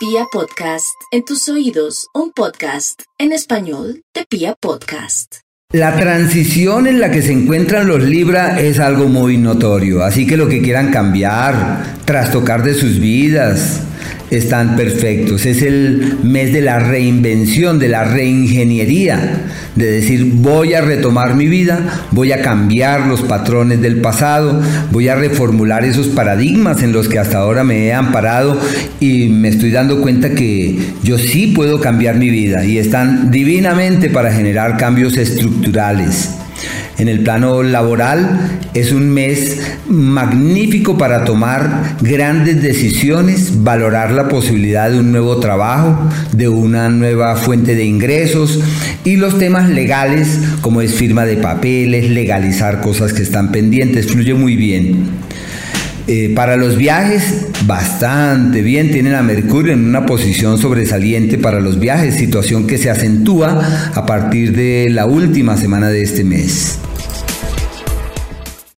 Pia Podcast, en tus oídos, un podcast en español de Pia Podcast. La transición en la que se encuentran los Libra es algo muy notorio, así que lo que quieran cambiar, trastocar de sus vidas, están perfectos. Es el mes de la reinvención, de la reingeniería, de decir voy a retomar mi vida, voy a cambiar los patrones del pasado, voy a reformular esos paradigmas en los que hasta ahora me he amparado y me estoy dando cuenta que yo sí puedo cambiar mi vida y están divinamente para generar cambios estructurales. En el plano laboral es un mes magnífico para tomar grandes decisiones, valorar la posibilidad de un nuevo trabajo, de una nueva fuente de ingresos y los temas legales como es firma de papeles, legalizar cosas que están pendientes, fluye muy bien. Eh, para los viajes, bastante bien. Tienen a Mercurio en una posición sobresaliente para los viajes, situación que se acentúa a partir de la última semana de este mes.